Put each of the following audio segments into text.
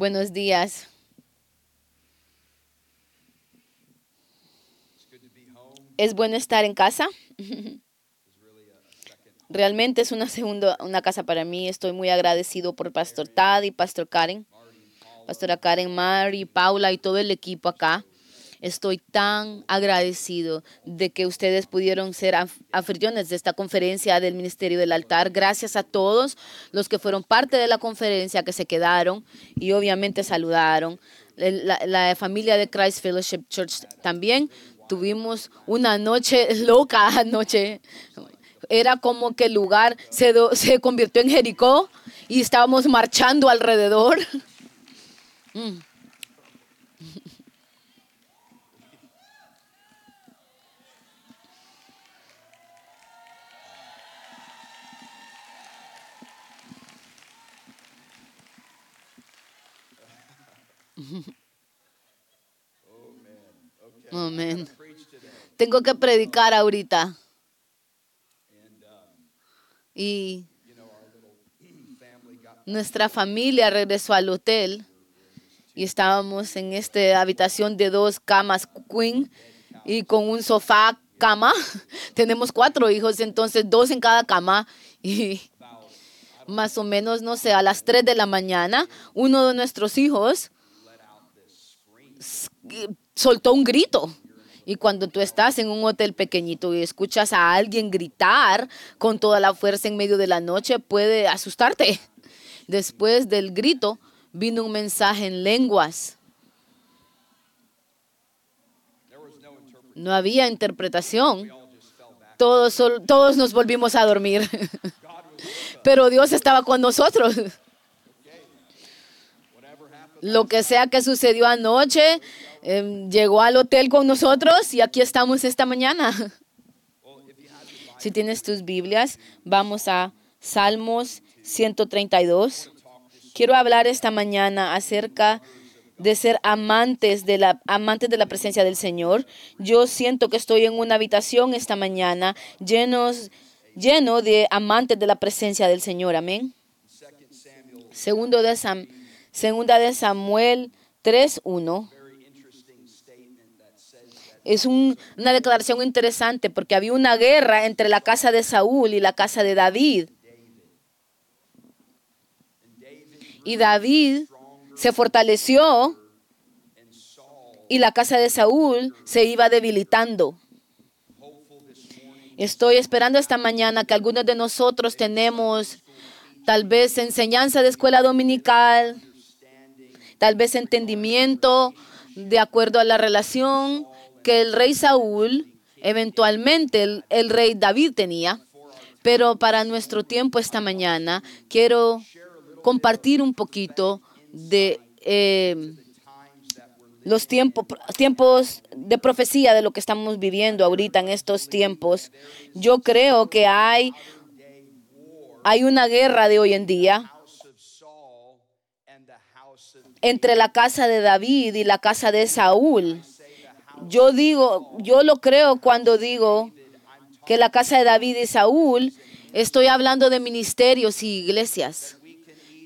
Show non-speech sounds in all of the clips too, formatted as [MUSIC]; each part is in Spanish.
Buenos días. Es bueno estar en casa. [LAUGHS] Realmente es una segunda, una casa para mí. Estoy muy agradecido por Pastor Tad y Pastor Karen, Pastora Karen, Mari, Paula y todo el equipo acá. Estoy tan agradecido de que ustedes pudieron ser anfitriones de esta conferencia del Ministerio del Altar. Gracias a todos los que fueron parte de la conferencia, que se quedaron y obviamente saludaron. La, la familia de Christ Fellowship Church también tuvimos una noche [LAUGHS] loca anoche. Era como que el lugar se, se convirtió en Jericó y estábamos marchando alrededor. [LAUGHS] Mm. [LAUGHS] Amén. Tengo que predicar ahorita. Y nuestra familia regresó al hotel y estábamos en esta habitación de dos camas queen y con un sofá cama. [LAUGHS] Tenemos cuatro hijos, entonces dos en cada cama [LAUGHS] y más o menos, no sé, a las tres de la mañana, uno de nuestros hijos soltó un grito. Y cuando tú estás en un hotel pequeñito y escuchas a alguien gritar con toda la fuerza en medio de la noche, puede asustarte. Después del grito vino un mensaje en lenguas. No había interpretación. Todos, todos nos volvimos a dormir. [LAUGHS] Pero Dios estaba con nosotros. Lo que sea que sucedió anoche, Em, llegó al hotel con nosotros y aquí estamos esta mañana. Si tienes tus Biblias, vamos a Salmos 132. Quiero hablar esta mañana acerca de ser amantes de la amantes de la presencia del Señor. Yo siento que estoy en una habitación esta mañana llenos lleno de amantes de la presencia del Señor. Amén. Segundo de segunda de Samuel 3:1 es una declaración interesante porque había una guerra entre la casa de Saúl y la casa de David. Y David se fortaleció y la casa de Saúl se iba debilitando. Estoy esperando esta mañana que algunos de nosotros tenemos tal vez enseñanza de escuela dominical, tal vez entendimiento de acuerdo a la relación que el rey Saúl, eventualmente el, rey David tenía. Pero para nuestro tiempo esta mañana quiero compartir un poquito de eh, los tiempos, tiempos de profecía de lo que estamos viviendo ahorita en estos tiempos. Yo creo que hay, hay una guerra de hoy en día entre la casa de David y la casa de Saúl. Yo digo, yo lo creo cuando digo que la casa de David y Saúl, estoy hablando de ministerios y iglesias,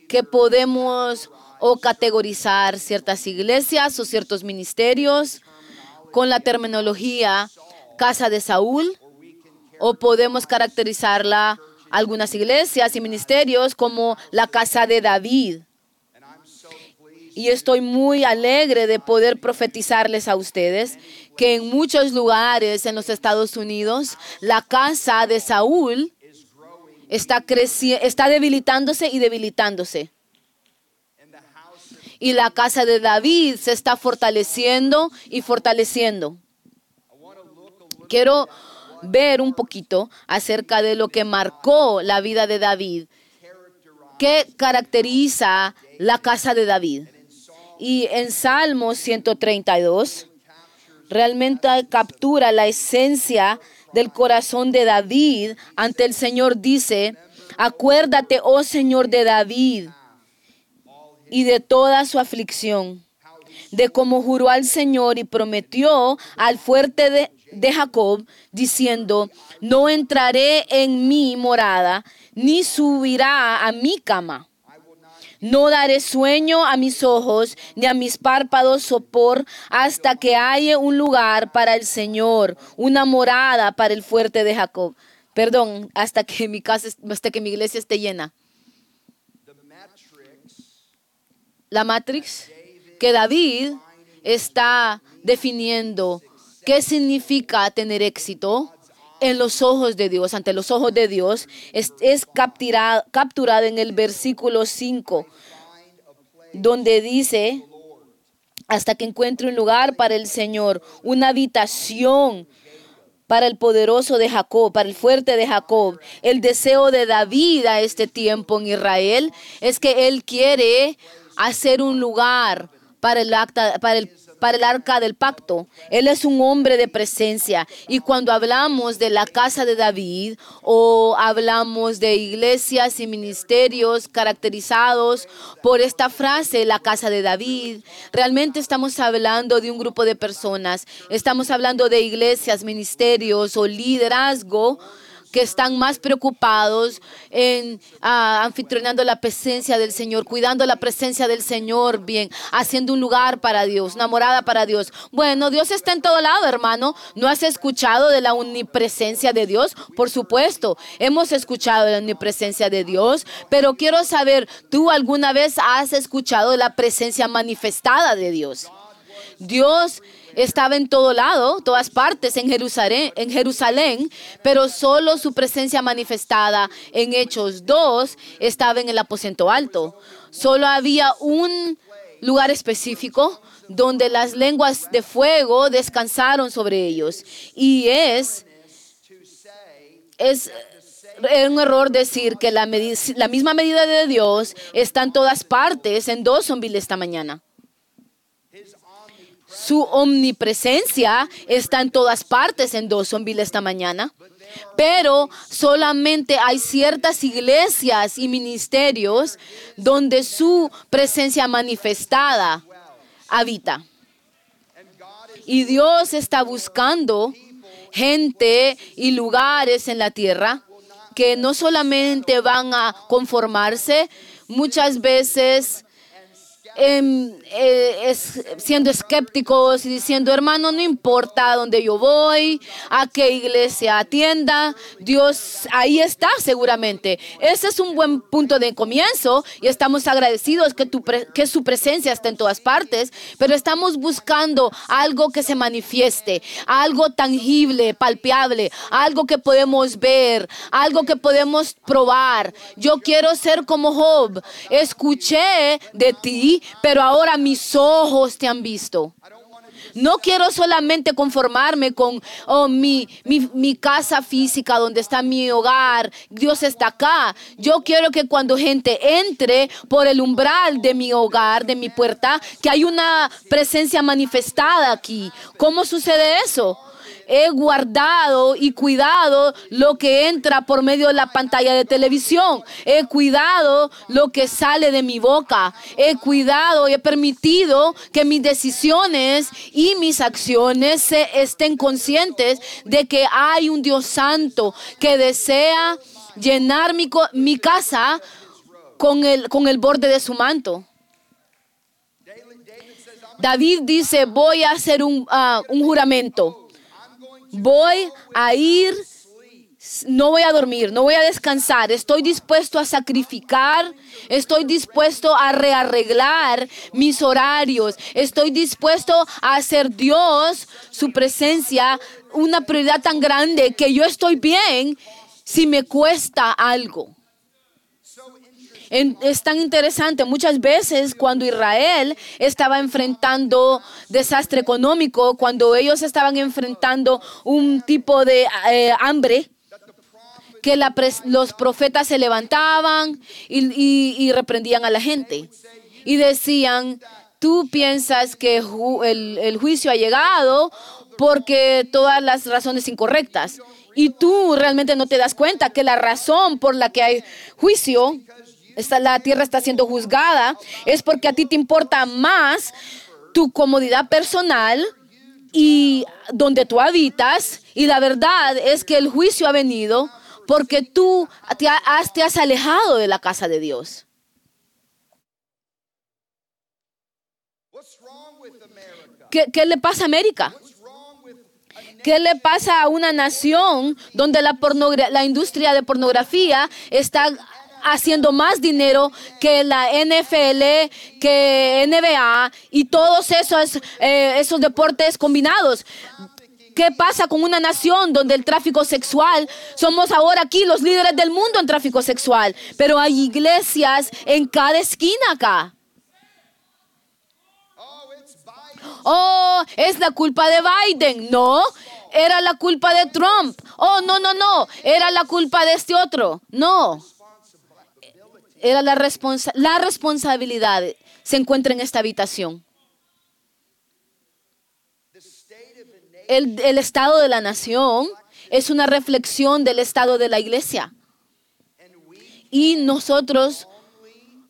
que podemos o categorizar ciertas iglesias o ciertos ministerios con la terminología casa de Saúl, o podemos caracterizarla algunas iglesias y ministerios como la casa de David. Y estoy muy alegre de poder profetizarles a ustedes que en muchos lugares en los Estados Unidos la casa de Saúl está, está debilitándose y debilitándose. Y la casa de David se está fortaleciendo y fortaleciendo. Quiero ver un poquito acerca de lo que marcó la vida de David. ¿Qué caracteriza la casa de David? Y en Salmos 132 realmente captura la esencia del corazón de David ante el Señor. Dice, acuérdate, oh Señor de David, y de toda su aflicción, de cómo juró al Señor y prometió al fuerte de, de Jacob, diciendo, no entraré en mi morada, ni subirá a mi cama No daré sueño a mis ojos, ni a mis párpados sopor, hasta que haya un lugar para el Señor, una morada para el fuerte de Jacob. Perdón, hasta que mi casa, hasta que mi iglesia esté llena. La matrix que David está definiendo qué significa tener éxito en los ojos de Dios, ante los ojos de Dios, es, es capturada, capturada en el versículo 5, donde dice, hasta que encuentre un lugar para el Señor, una habitación para el poderoso de Jacob, para el fuerte de Jacob. El deseo de David a este tiempo en Israel es que él quiere hacer un lugar para el, acta, para el para el arca del pacto. Él es un hombre de presencia. Y cuando hablamos de la casa de David o hablamos de iglesias y ministerios caracterizados por esta frase, la casa de David, realmente estamos hablando de un grupo de personas. Estamos hablando de iglesias, ministerios o liderazgo que están más preocupados en uh, anfitrionando la presencia del Señor, cuidando la presencia del Señor bien, haciendo un lugar para Dios, una morada para Dios. Bueno, Dios está en todo lado, hermano. ¿No has escuchado de la omnipresencia de Dios? Por supuesto, hemos escuchado de la omnipresencia de Dios, pero quiero saber, ¿tú alguna vez has escuchado la presencia manifestada de Dios? Dios estaba en todo lado, todas partes, en Jerusalén, en Jerusalén, pero solo su presencia manifestada en Hechos 2 estaba en el aposento alto. Solo había un lugar específico donde las lenguas de fuego descansaron sobre ellos. Y es, es un error decir que la, la misma medida de Dios está en todas partes en dos zombies esta mañana. Su omnipresencia está en todas partes en Dawsonville esta mañana. Pero solamente hay ciertas iglesias y ministerios donde su presencia manifestada habita. Y Dios está buscando gente y lugares en la tierra que no solamente van a conformarse, muchas veces Em, eh, siendo escépticos y diciendo, hermano, no importa dónde yo voy, a qué iglesia atienda, Dios ahí está seguramente. Ese es un buen punto de comienzo y estamos agradecidos que, tu que su presencia está en todas partes, pero estamos buscando algo que se manifieste, algo tangible, palpable, algo que podemos ver, algo que podemos probar. Yo quiero ser como Job. Escuché de ti pero ahora mis ojos te han visto. No quiero solamente conformarme con oh, mi, mi, casa física, donde está mi hogar. Dios está acá. Yo quiero que cuando gente entre por el umbral de mi hogar, de mi puerta, que hay una presencia manifestada aquí. ¿Cómo sucede eso? He guardado y cuidado lo que entra por medio de la pantalla de televisión. He cuidado lo que sale de mi boca. He cuidado y he permitido que mis decisiones y mis acciones se estén conscientes de que hay un Dios santo que desea llenar mi, mi casa con el, con el borde de su manto. David dice, voy a hacer un, uh, un juramento voy a ir, no voy a dormir, no voy a descansar, estoy dispuesto a sacrificar, estoy dispuesto a rearreglar mis horarios, estoy dispuesto a hacer Dios, su presencia, una prioridad tan grande que yo estoy bien si me cuesta algo es tan interesante. Muchas veces cuando Israel estaba enfrentando desastre económico, cuando ellos estaban enfrentando un tipo de eh, hambre, que los profetas se levantaban y, reprendían a la gente. Y decían, tú piensas que el, el juicio ha llegado porque todas las razones incorrectas. Y tú realmente no te das cuenta que la razón por la que hay juicio está, la tierra está siendo juzgada, es porque a ti te importa más tu comodidad personal y donde tú habitas. Y la verdad es que el juicio ha venido porque tú te has, alejado de la casa de Dios. ¿Qué, le pasa a América? ¿Qué le pasa a una nación donde la industria de pornografía está haciendo más dinero que la NFL, que NBA y todos esos, eh, esos deportes combinados? ¿Qué pasa con una nación donde el tráfico sexual, somos ahora aquí los líderes del mundo en tráfico sexual, pero hay iglesias en cada esquina acá? Oh, es la culpa de Biden. No, era la culpa de Trump. Oh, no, no, no, era la culpa de este otro. No. Era la, responsa- la responsabilidad. Se encuentra en esta habitación. El, el estado de la nación es una reflexión del estado de la iglesia. Y nosotros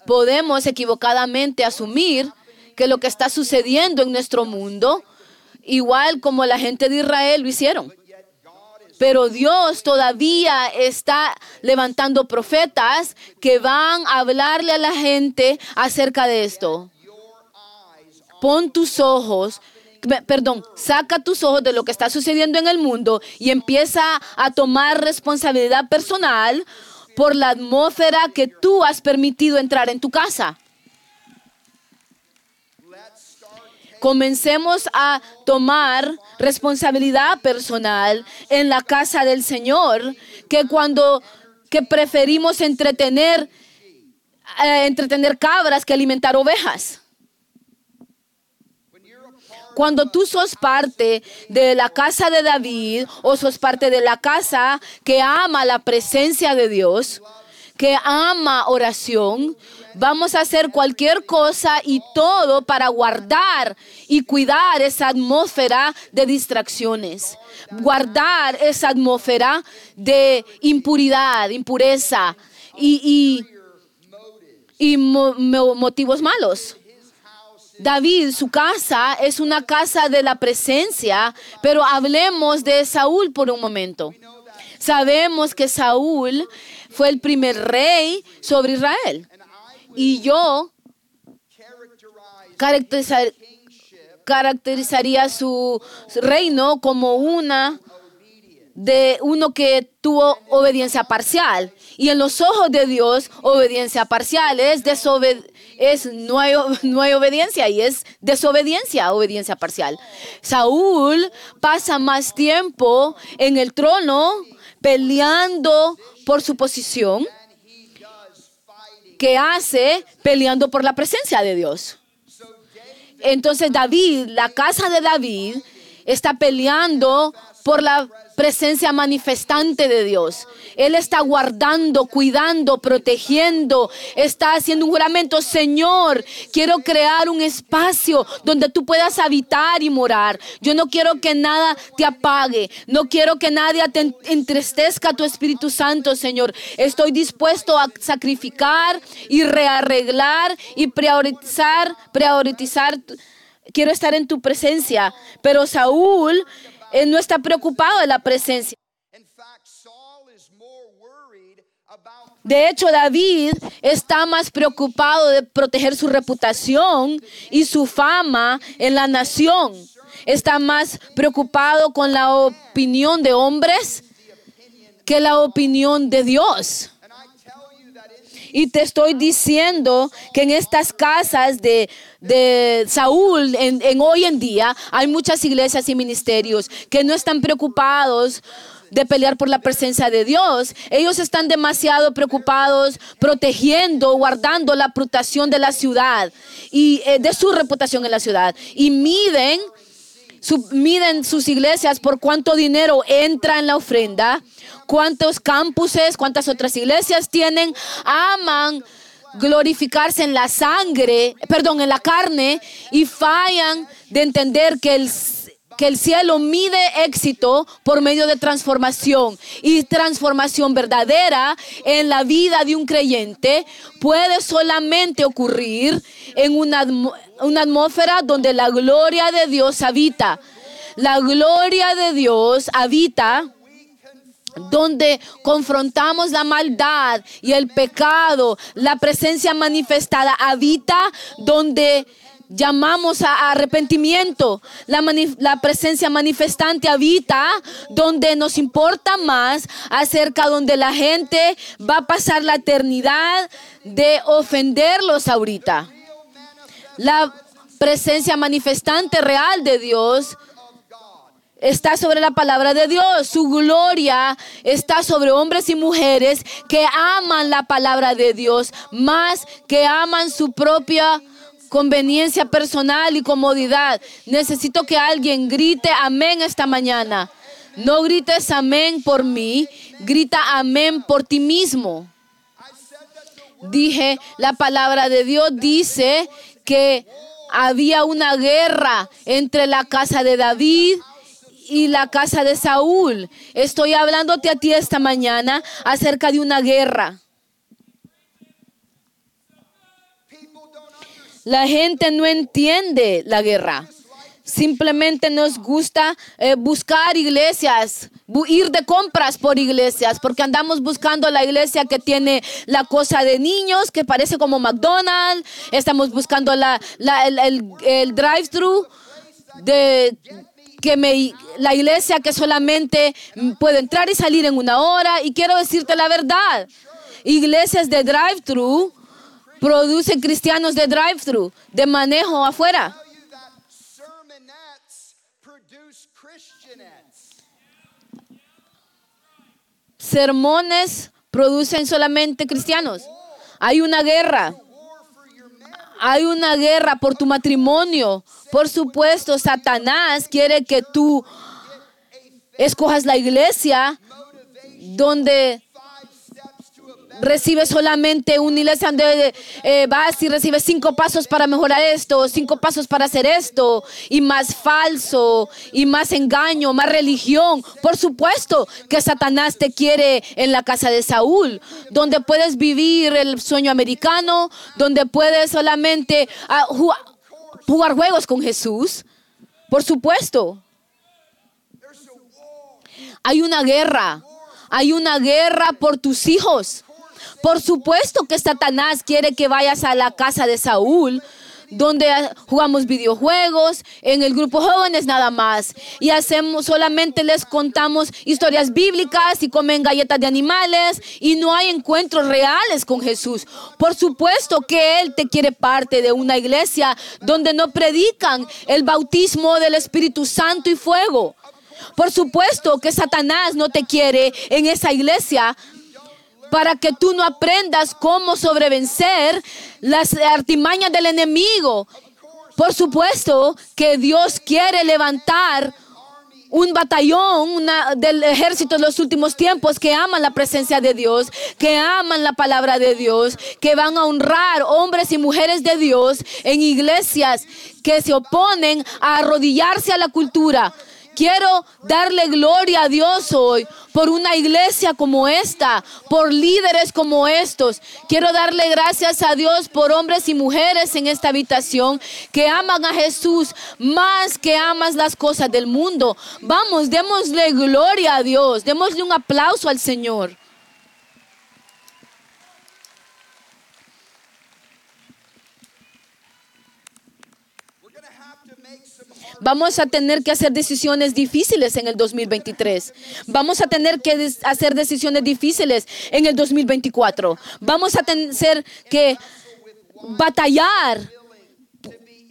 podemos equivocadamente asumir que lo que está sucediendo en nuestro mundo, igual como la gente de Israel lo hicieron. Pero Dios todavía está levantando profetas que van a hablarle a la gente acerca de esto. Pon tus ojos, pe- perdón, saca tus ojos de lo que está sucediendo en el mundo y empieza a tomar responsabilidad personal por la atmósfera que tú has permitido entrar en tu casa. Comencemos a tomar responsabilidad personal en la casa del Señor, que cuando que preferimos entretener eh, entretener cabras que alimentar ovejas. Cuando tú sos parte de la casa de David o sos parte de la casa que ama la presencia de Dios, que ama oración, vamos a hacer cualquier cosa y todo para guardar y cuidar esa atmósfera de distracciones, guardar esa atmósfera de impuridad, impureza y, y, y mo- mo- motivos malos. David, su casa es una casa de la presencia, pero hablemos de Saúl por un momento. Sabemos que Saúl fue el primer rey sobre Israel. Y yo caracterizar- caracterizaría su reino como una de uno que tuvo obediencia parcial. Y en los ojos de Dios, obediencia parcial es, desobed- es no, hay, no hay obediencia y es desobediencia, obediencia parcial. Saúl pasa más tiempo en el trono peleando por su posición que hace peleando por la presencia de Dios. Entonces David, la casa de David, está peleando por la presencia manifestante de Dios. Él está guardando, cuidando, protegiendo, está haciendo un juramento. Señor, quiero crear un espacio donde tú puedas habitar y morar. Yo no quiero que nada te apague. No quiero que nadie te en- entristezca tu Espíritu Santo, Señor. Estoy dispuesto a sacrificar y rearreglar y priorizar, priorizar. Quiero estar en tu presencia. Pero Saúl él no está preocupado de la presencia. De hecho, David está más preocupado de proteger su reputación y su fama en la nación. Está más preocupado con la opinión de hombres que la opinión de Dios. Y te estoy diciendo que en estas casas de, de Saúl, en, hoy en día, hay muchas iglesias y ministerios que no están preocupados de pelear por la presencia de Dios. Ellos están demasiado preocupados protegiendo, guardando la reputación de la ciudad y eh, de su reputación en la ciudad. Y miden miden sus iglesias por cuánto dinero entra en la ofrenda, cuántos campuses, cuántas otras iglesias tienen, aman glorificarse en la sangre, perdón, en la carne y fallan de entender que el que el cielo mide éxito por medio de transformación y transformación verdadera en la vida de un creyente puede solamente ocurrir en una, una atmósfera donde la gloria de Dios habita. La gloria de Dios habita donde confrontamos la maldad y el pecado, la presencia manifestada habita donde llamamos a arrepentimiento. La, presencia manifestante habita donde nos importa más acerca donde la gente va a pasar la eternidad de ofenderlos ahorita. La presencia manifestante real de Dios está sobre la palabra de Dios. Su gloria está sobre hombres y mujeres que aman la palabra de Dios más que aman su propia conveniencia personal y comodidad. Necesito que alguien grite amén esta mañana. No grites amén por mí, grita amén por ti mismo. Dije, la palabra de Dios dice que había una guerra entre la casa de David y la casa de Saúl. Estoy hablándote a ti esta mañana acerca de una guerra. La gente no entiende la guerra. Simplemente nos gusta eh, buscar iglesias, ir de compras por iglesias, porque andamos buscando la iglesia que tiene la cosa de niños, que parece como McDonald's. Estamos buscando la, la- el, el- el drive-thru de que me, la iglesia que solamente puedo entrar y salir en una hora. Y quiero decirte la verdad. Iglesias de drive-thru producen cristianos de drive-thru, de manejo afuera. Sermones producen solamente cristianos. Hay una guerra. Hay una guerra por tu matrimonio. Por supuesto, Satanás quiere que tú escojas la iglesia donde Recibes solamente una iglesia donde eh, vas y recibes cinco pasos para mejorar esto, cinco pasos para hacer esto, y más falso, y más engaño, más religión. Por supuesto que Satanás te quiere en la casa de Saúl, donde puedes vivir el sueño americano, donde puedes solamente ah, ju- jugar juegos con Jesús. Por supuesto. Hay una guerra. Hay una guerra por tus hijos. Por supuesto que Satanás quiere que vayas a la casa de Saúl, donde jugamos videojuegos, en el grupo jóvenes nada más. Y hacemos, solamente les contamos historias bíblicas y comen galletas de animales y no hay encuentros reales con Jesús. Por supuesto que Él te quiere parte de una iglesia donde no predican el bautismo del Espíritu Santo y fuego. Por supuesto que Satanás no te quiere en esa iglesia para que tú no aprendas cómo sobrevencer las artimañas del enemigo. Por supuesto que Dios quiere levantar un batallón una- del ejército de los últimos tiempos que aman la presencia de Dios, que aman la palabra de Dios, que van a honrar hombres y mujeres de Dios en iglesias que se oponen a arrodillarse a la cultura. Quiero darle gloria a Dios hoy por una iglesia como esta, por líderes como estos. Quiero darle gracias a Dios por hombres y mujeres en esta habitación que aman a Jesús más que amas las cosas del mundo. Vamos, démosle gloria a Dios, démosle un aplauso al Señor. Vamos a tener que hacer decisiones difíciles en el 2023. Vamos a tener que hacer decisiones difíciles en el 2024. Vamos a tener que batallar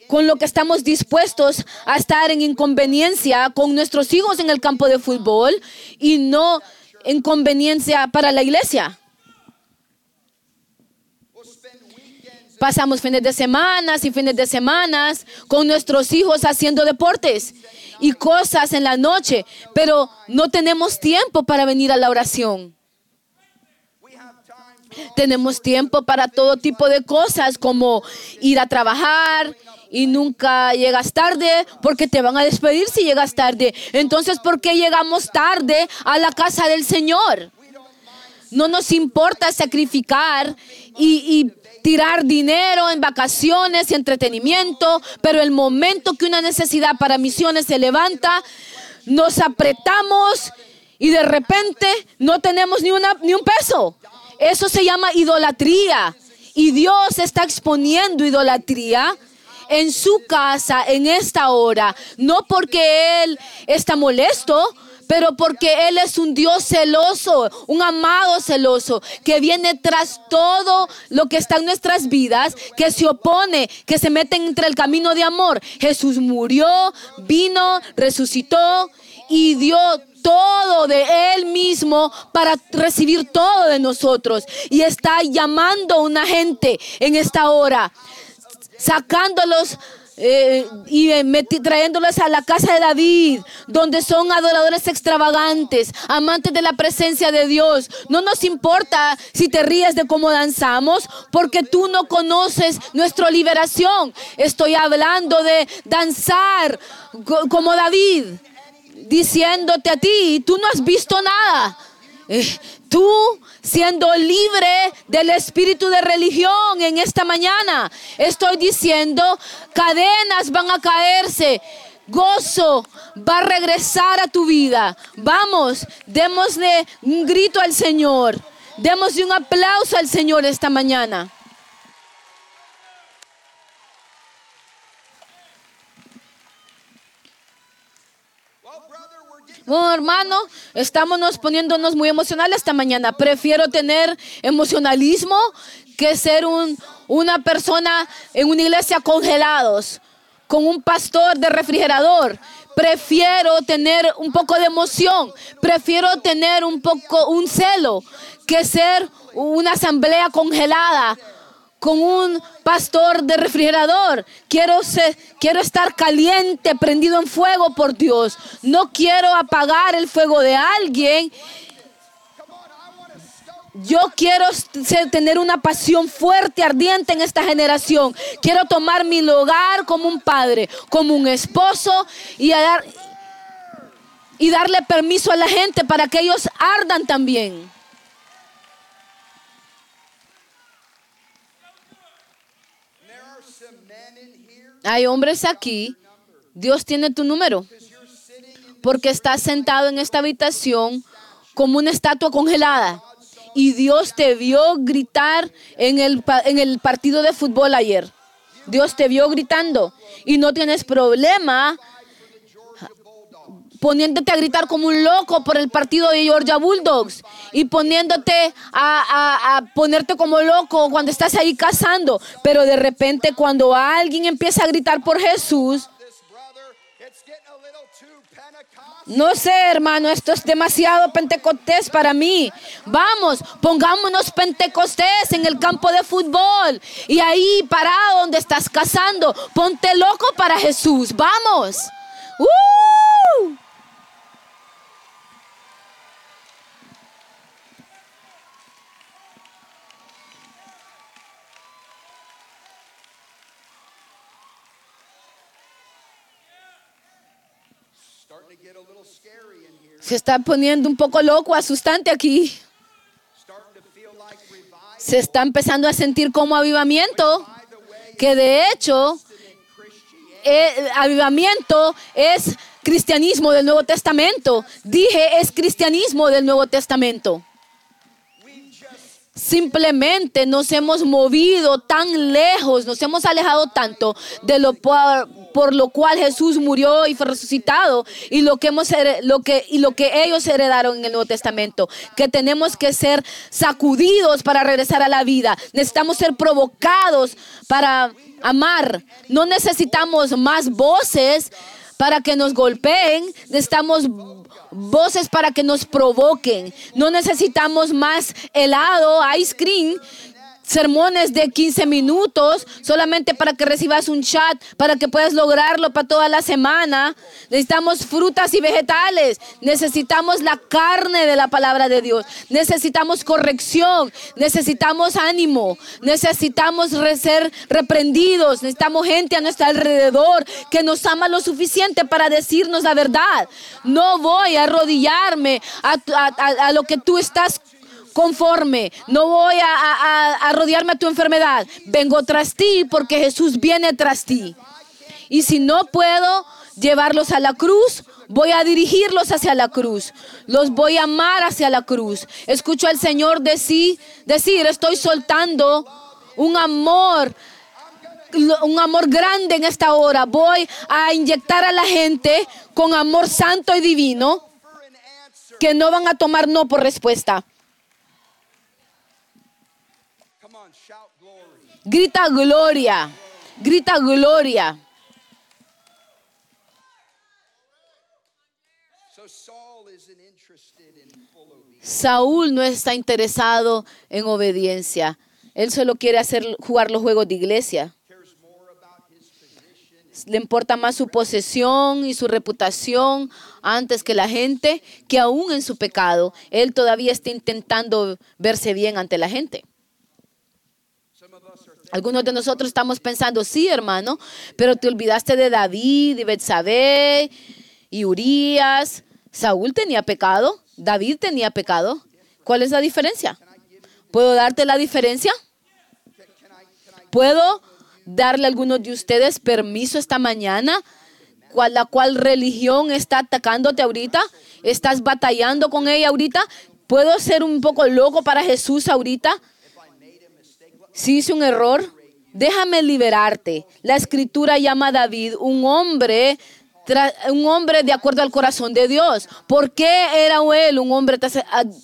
con lo que estamos dispuestos a estar en inconveniencia con nuestros hijos en el campo de fútbol y no inconveniencia para la iglesia. Pasamos fines de semana y fines de semanas con nuestros hijos haciendo deportes y cosas en la noche, pero no tenemos tiempo para venir a la oración. Tenemos tiempo para todo tipo de cosas como ir a trabajar y nunca llegas tarde porque te van a despedir si llegas tarde. Entonces, ¿por qué llegamos tarde a la casa del Señor? No nos importa sacrificar y tirar dinero en vacaciones y entretenimiento, pero el momento que una necesidad para misiones se levanta, nos apretamos y de repente no tenemos ni, una, ni un peso. Eso se llama idolatría. Y Dios está exponiendo idolatría en su casa en esta hora, no porque Él está molesto, pero porque Él es un Dios celoso, un amado celoso, que viene tras todo lo que está en nuestras vidas, que se opone, que se mete entre el camino de amor. Jesús murió, vino, resucitó y dio todo de Él mismo para recibir todo de nosotros. Y está llamando a una gente en esta hora, sacándolos eh, y eh, trayéndolos a la casa de David, donde son adoradores extravagantes, amantes de la presencia de Dios. No nos importa si te ríes de cómo danzamos, porque tú no conoces nuestra liberación. Estoy hablando de danzar co- como David, diciéndote a ti, tú no has visto nada. Eh, tú siendo libre del espíritu de religión en esta mañana, estoy diciendo, cadenas van a caerse. Gozo va a regresar a tu vida. Vamos, démosle un grito al Señor. Démosle un aplauso al Señor esta mañana. Bueno, hermano, estamos poniéndonos muy emocionales esta mañana. Prefiero tener emocionalismo que ser un, una persona en una iglesia congelados, con un pastor de refrigerador. Prefiero tener un poco de emoción, prefiero tener un poco un celo que ser una asamblea congelada con un pastor de refrigerador. Quiero, ser- quiero estar caliente, prendido en fuego por Dios. No quiero apagar el fuego de alguien. Yo quiero tener una pasión fuerte, ardiente en esta generación. Quiero tomar mi lugar como un padre, como un esposo y, dar, y darle permiso a la gente para que ellos ardan también. Hay hombres aquí, Dios tiene tu número, porque estás sentado en esta habitación como una estatua congelada. Y Dios te vio gritar en el, en el partido de fútbol ayer. Dios te vio gritando y no tienes problema poniéndote a gritar como un loco por el partido de Georgia Bulldogs y poniéndote a, a- a ponerte como loco cuando estás ahí cazando. Pero de repente cuando alguien empieza a gritar por Jesús, no sé hermano, esto es demasiado pentecostés para mí. Vamos, pongámonos pentecostés en el campo de fútbol y ahí parado donde estás cazando, ponte loco para Jesús. Vamos. ¡Uh! Se está poniendo un poco loco, asustante aquí. Se está empezando a sentir como avivamiento, que de hecho, eh, avivamiento es cristianismo del Nuevo Testamento. Dije, es cristianismo del Nuevo Testamento. Simplemente nos hemos movido tan lejos, nos hemos alejado tanto de lo por, lo cual Jesús murió y fue resucitado y lo que hemos lo que y lo que ellos heredaron en el Nuevo Testamento, que tenemos que ser sacudidos para regresar a la vida. Necesitamos ser provocados para amar. No necesitamos más voces para que nos golpeen, necesitamos voces para que nos provoquen. No necesitamos más helado, ice cream, sermones de 15 minutos solamente para que recibas un chat, para que puedas lograrlo para toda la semana. Necesitamos frutas y vegetales. Necesitamos la carne de la palabra de Dios. Necesitamos corrección. Necesitamos ánimo. Necesitamos ser reprendidos. Necesitamos gente a nuestro alrededor que nos ama lo suficiente para decirnos la verdad. No voy a arrodillarme a, a- a- a lo que tú estás conforme. No voy a, a- rodearme a tu enfermedad. Vengo tras ti porque Jesús viene tras ti. Y si no puedo llevarlos a la cruz, voy a dirigirlos hacia la cruz. Los voy a amar hacia la cruz. Escucho al Señor decir, decir, estoy soltando un amor un amor grande en esta hora. Voy a inyectar a la gente con amor santo y divino que no van a tomar no por respuesta. Grita gloria, grita gloria. Saúl no está interesado en obediencia. Él solo quiere hacer jugar los juegos de iglesia. Le importa más su posesión y su reputación antes que la gente, que aún en su pecado, él todavía está intentando verse bien ante la gente. Algunos de nosotros estamos pensando, sí, hermano, pero te olvidaste de David y Betsabé y Urias. Saúl tenía pecado, David tenía pecado. ¿Cuál es la diferencia? ¿Puedo darte la diferencia? ¿Puedo darle a algunos de ustedes permiso esta mañana? ¿Cuál, ¿La cual religión está atacándote ahorita? ¿Estás batallando con ella ahorita? ¿Puedo ser un poco loco para Jesús ahorita? Si hice un error, déjame liberarte. La escritura llama a David un hombre, un hombre de acuerdo al corazón de Dios. ¿Por qué era él un hombre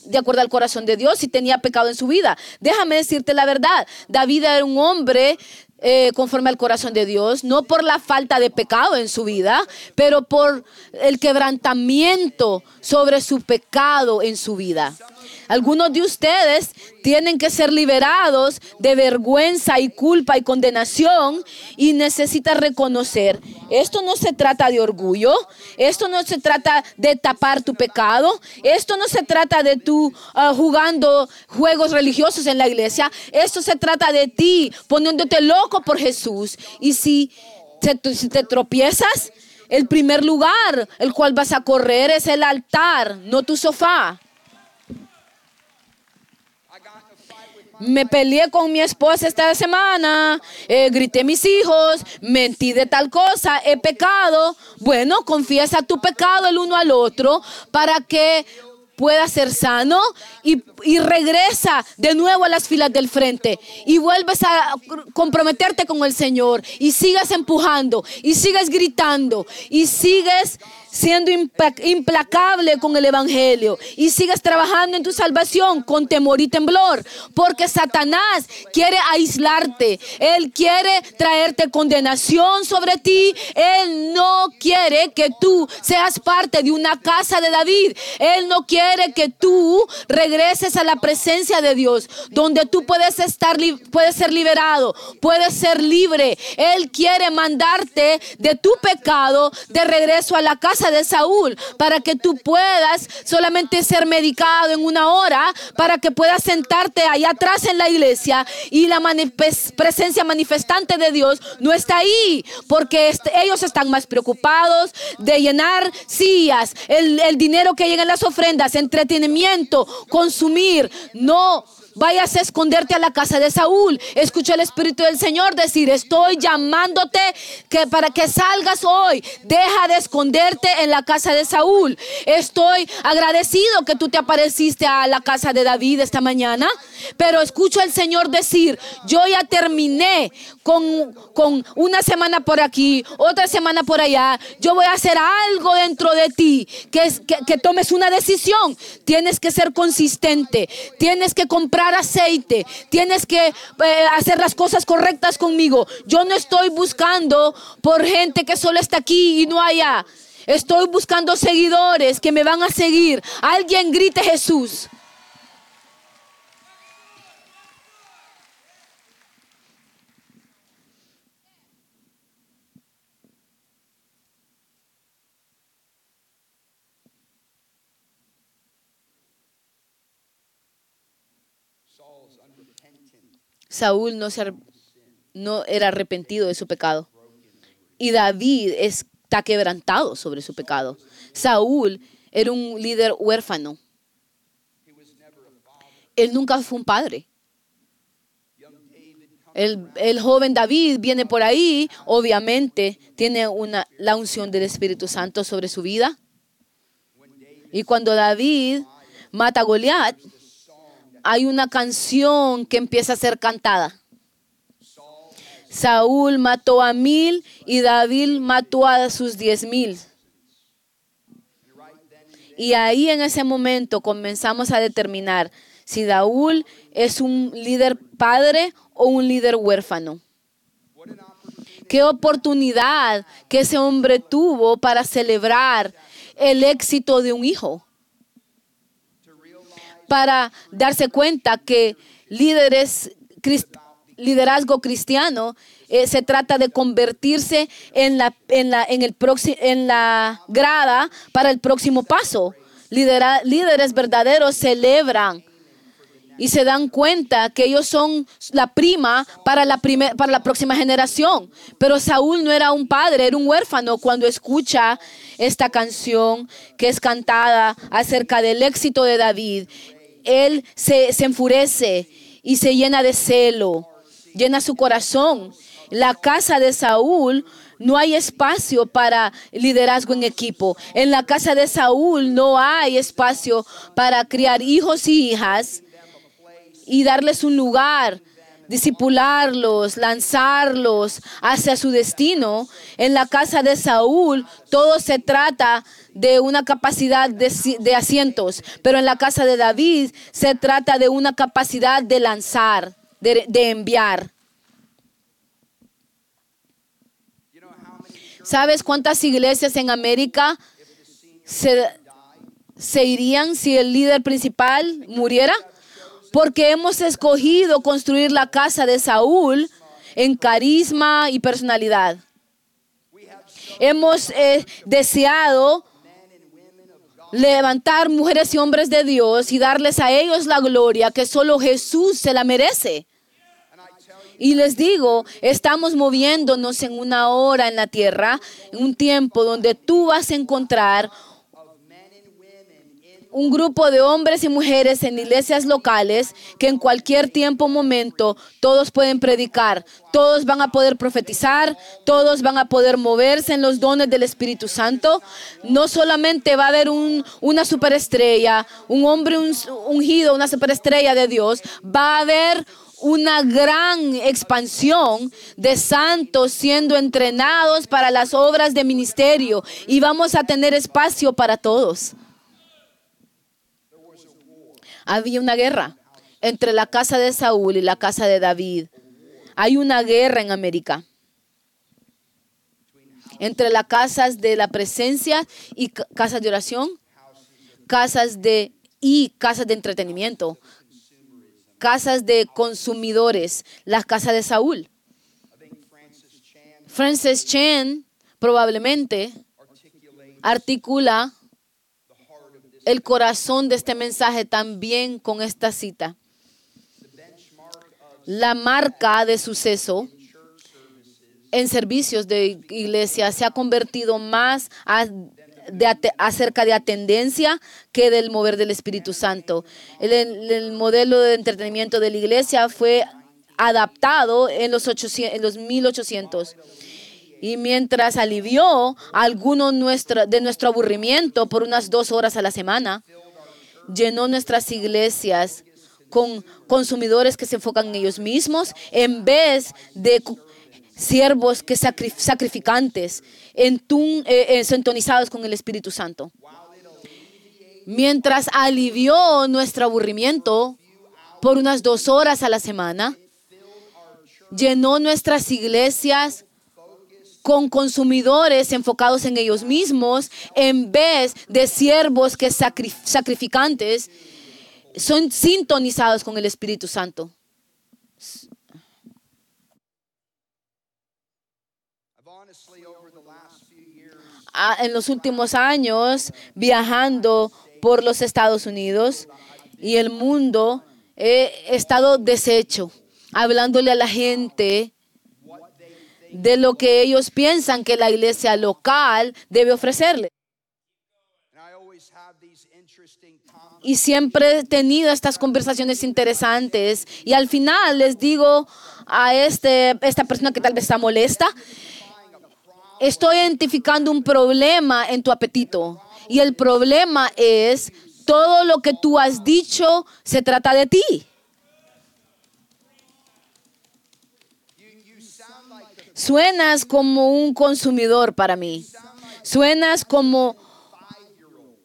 de acuerdo al corazón de Dios si tenía pecado en su vida? Déjame decirte la verdad. David era un hombre eh, conforme al corazón de Dios, no por la falta de pecado en su vida, pero por el quebrantamiento sobre su pecado en su vida. Algunos de ustedes tienen que ser liberados de vergüenza y culpa y condenación y necesitan reconocer, esto no se trata de orgullo, esto no se trata de tapar tu pecado, esto no se trata de tú ah, jugando juegos religiosos en la iglesia, esto se trata de ti poniéndote loco por Jesús. Y si te tropiezas, el primer lugar el cual vas a correr es el altar, no tu sofá. Me peleé con mi esposa esta semana, eh, grité a mis hijos, mentí de tal cosa, he pecado. Bueno, confiesa tu pecado el uno al otro para que pueda ser sano y, y regresa de nuevo a las filas del frente y vuelves a comprometerte con el Señor y sigas empujando y sigas gritando y sigues siendo implacable con el Evangelio y sigas trabajando en tu salvación con temor y temblor, porque Satanás quiere aislarte, él quiere traerte condenación sobre ti, él no quiere que tú seas parte de una casa de David, él no quiere que tú regreses a la presencia de Dios, donde tú puedes estar, puedes ser liberado, puedes ser libre, él quiere mandarte de tu pecado de regreso a la casa de Saúl para que tú puedas solamente ser medicado en una hora para que puedas sentarte allá atrás en la iglesia y la presencia manifestante de Dios no está ahí porque ellos están más preocupados de llenar sillas, el, el dinero que llega en las ofrendas, entretenimiento, consumir, no vayas a esconderte a la casa de Saúl. Escucha el Espíritu del Señor decir, estoy llamándote que para que salgas hoy. Deja de esconderte en la casa de Saúl. Estoy agradecido que tú te apareciste a la casa de David esta mañana. Pero escucho al Señor decir, yo ya terminé con, con una semana por aquí, otra semana por allá. Yo voy a hacer algo dentro de ti, que, que, que tomes una decisión. Tienes que ser consistente, tienes que comprar aceite, tienes que eh, hacer las cosas correctas conmigo. Yo no estoy buscando por gente que solo está aquí y no allá. Estoy buscando seguidores que me van a seguir. Alguien grite Jesús. Saúl no, se no era arrepentido de su pecado. Y David está quebrantado sobre su pecado. Saúl era un líder huérfano. Él nunca fue un padre. El, el joven David viene por ahí, obviamente tiene una, la unción del Espíritu Santo sobre su vida. Y cuando David mata a Goliat, hay una canción que empieza a ser cantada. Saúl mató a mil y David mató a sus diez mil. Y ahí en ese momento comenzamos a determinar si Daúl es un líder padre o un líder huérfano. Qué oportunidad que ese hombre tuvo para celebrar el éxito de un hijo. Para darse cuenta que líderes, liderazgo cristiano eh, se trata de convertirse en la, en la, en el en la grada para el próximo paso. líderes verdaderos celebran y se dan cuenta que ellos son la prima para la, para la próxima generación. Pero Saúl no era un padre, era un huérfano cuando escucha esta canción que es cantada acerca del éxito de David. Él se, enfurece y se llena de celo, llena su corazón. La casa de Saúl no hay espacio para liderazgo en equipo. En la casa de Saúl no hay espacio para criar hijos y hijas y darles un lugar, disipularlos, lanzarlos hacia su destino. En la casa de Saúl todo se trata de una capacidad de, asientos, pero en la casa de David se trata de una capacidad de lanzar, de, enviar. ¿Sabes cuántas iglesias en América se, se irían si el líder principal muriera? Porque hemos escogido construir la casa de Saúl en carisma y personalidad. Hemos eh, deseado levantar mujeres y hombres de Dios y darles a ellos la gloria que solo Jesús se la merece. Y les digo, estamos moviéndonos en una hora en la tierra, en un tiempo donde tú vas a encontrar un grupo de hombres y mujeres en iglesias locales que en cualquier tiempo o momento todos pueden predicar, todos van a poder profetizar, todos van a poder moverse en los dones del Espíritu Santo. No solamente va a haber un, una superestrella, un hombre ungido, una superestrella de Dios, va a haber una gran expansión de santos siendo entrenados para las obras de ministerio. Y vamos a tener espacio para todos había una guerra entre la casa de Saúl y la casa de David. Hay una guerra en América entre las casas de la presencia y casas de oración, casas de y casas de entretenimiento, casas de consumidores, las casas de Saúl. Francis Chen probablemente articula el corazón de este mensaje también con esta cita. La marca de suceso en servicios de iglesia se ha convertido más acerca de atendencia que del mover del Espíritu Santo. El, modelo de entretenimiento de la iglesia fue adaptado en los, en los 1800 y mientras alivió alguno de nuestro aburrimiento por unas dos horas a la semana, llenó nuestras iglesias con consumidores que se enfocan en ellos mismos en vez de siervos que sacrificantes, eh, eh, sintonizados con el Espíritu Santo. Mientras alivió nuestro aburrimiento por unas dos horas a la semana, llenó nuestras iglesias con consumidores enfocados en ellos mismos en vez de siervos que sacrificantes son sintonizados con el Espíritu Santo. Ah, en los últimos años, viajando por los Estados Unidos y el mundo, he estado deshecho, hablándole a la gente de lo que ellos piensan que la iglesia local debe ofrecerle. Y siempre he tenido estas conversaciones interesantes y al final les digo a este, esta persona que tal vez está molesta, estoy identificando un problema en tu apetito. Y el problema es todo lo que tú has dicho se trata de ti. Suenas como un consumidor para mí. Suenas como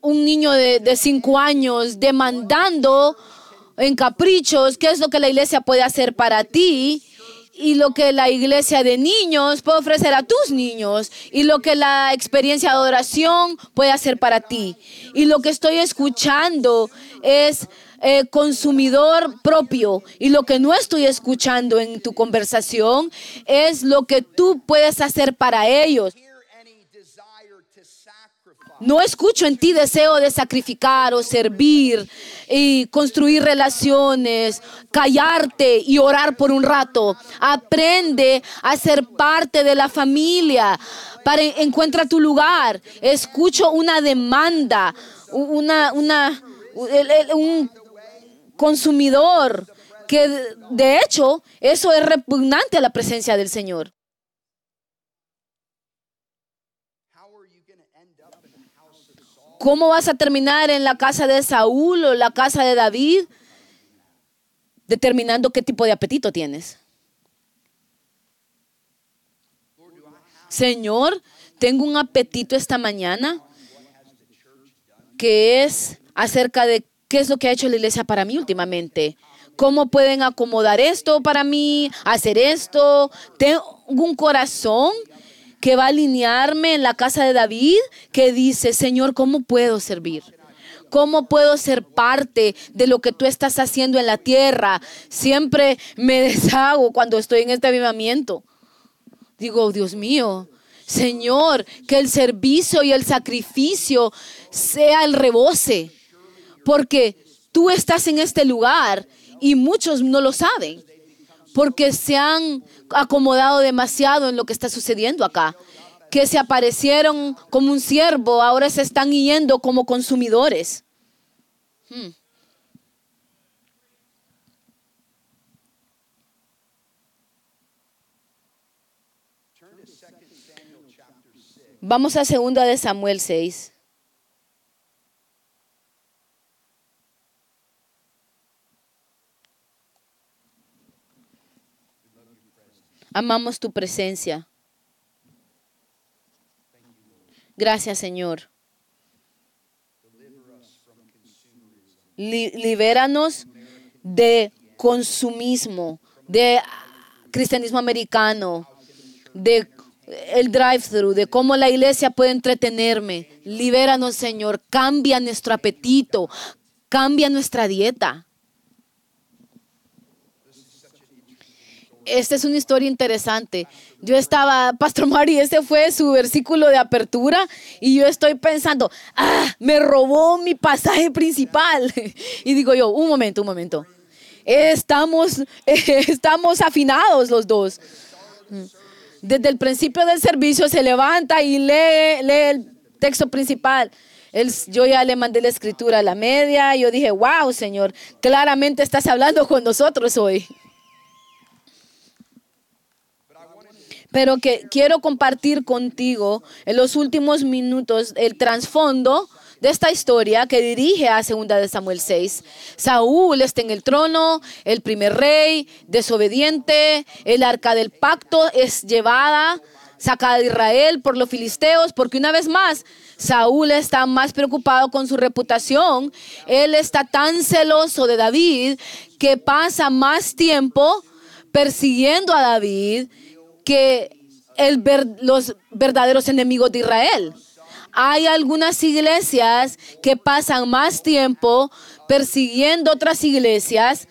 un niño de, cinco años demandando en caprichos qué es lo que la iglesia puede hacer para ti y lo que la iglesia de niños puede ofrecer a tus niños y lo que la experiencia de adoración puede hacer para ti. Y lo que estoy escuchando es eh, consumidor propio y lo que no estoy escuchando en tu conversación es lo que tú puedes hacer para ellos. No escucho en ti deseo de sacrificar o servir y construir relaciones, callarte y orar por un rato. Aprende a ser parte de la familia. Para encuentra tu lugar. Escucho una demanda, una, una, un consumidor que de- hecho eso es repugnante a la presencia del Señor. ¿Cómo vas a terminar en la casa de Saúl o la casa de David? Determinando qué tipo de apetito tienes. Señor, tengo un apetito esta mañana que es acerca de qué es lo que ha hecho la iglesia para mí últimamente. ¿Cómo pueden acomodar esto para mí? Hacer esto. Tengo un corazón que va a alinearme en la casa de David que dice, Señor, ¿cómo puedo servir? ¿Cómo puedo ser parte de lo que tú estás haciendo en la tierra? Siempre me [LAUGHS] deshago cuando estoy en este avivamiento. Digo, Dios mío, Señor, que el servicio y el sacrificio sea el rebose, porque tú estás en este lugar y muchos no lo saben, porque se han acomodado demasiado en lo que está sucediendo acá, que se aparecieron como un siervo, ahora se están yendo como consumidores. Hmm. Vamos a segunda de Samuel 6. Amamos tu presencia. Gracias, Señor. Li- libéranos de consumismo, de cristianismo americano, de el drive-thru, de cómo la iglesia puede entretenerme. Libéranos, Señor. Cambia nuestro apetito, cambia nuestra dieta. Esta es una historia interesante. Yo estaba, Pastor Mari, ese fue su versículo de apertura y yo estoy pensando, ah, me robó mi pasaje principal. [LAUGHS] Y digo yo, un momento, un momento. Estamos, [LAUGHS] estamos afinados los dos. Desde el principio del servicio se levanta y lee, lee el texto principal. Yo ya le mandé la escritura a la media y yo dije, wow, Señor, claramente estás hablando con nosotros hoy. Pero que quiero compartir contigo en los últimos minutos el trasfondo de esta historia que dirige a segunda de Samuel 6. Saúl está en el trono, el primer rey, desobediente, el arca del pacto es llevada, sacada de Israel por los filisteos, porque una vez más Saúl está más preocupado con su reputación, él está tan celoso de David que pasa más tiempo persiguiendo a David que el los verdaderos enemigos de Israel. Hay algunas iglesias que pasan más tiempo persiguiendo otras iglesias,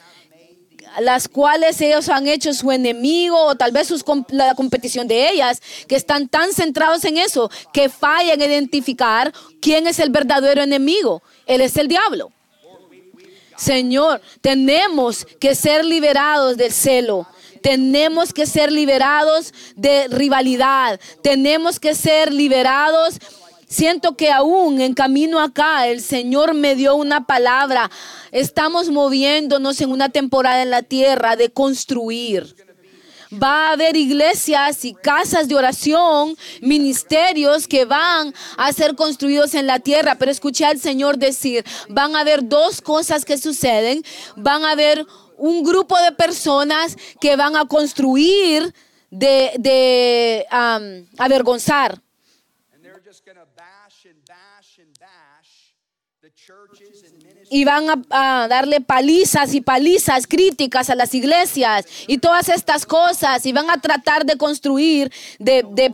las cuales ellos han hecho su enemigo o tal vez la competición de ellas, que están tan centrados en eso que fallan en identificar quién es el verdadero enemigo. Él es el diablo. Señor, tenemos que ser liberados del celo. Tenemos que ser liberados de rivalidad. Tenemos que ser liberados. Siento que aún en camino acá el Señor me dio una palabra. Estamos moviéndonos en una temporada en la tierra de construir. Va a haber iglesias y casas de oración, ministerios que van a ser construidos en la tierra. Pero escuché al Señor decir, van a haber dos cosas que suceden. Van a haber un grupo de personas que van a construir de, avergonzar. Y van a, a darle palizas y palizas críticas a las iglesias y todas estas cosas y van a tratar de construir, de, de,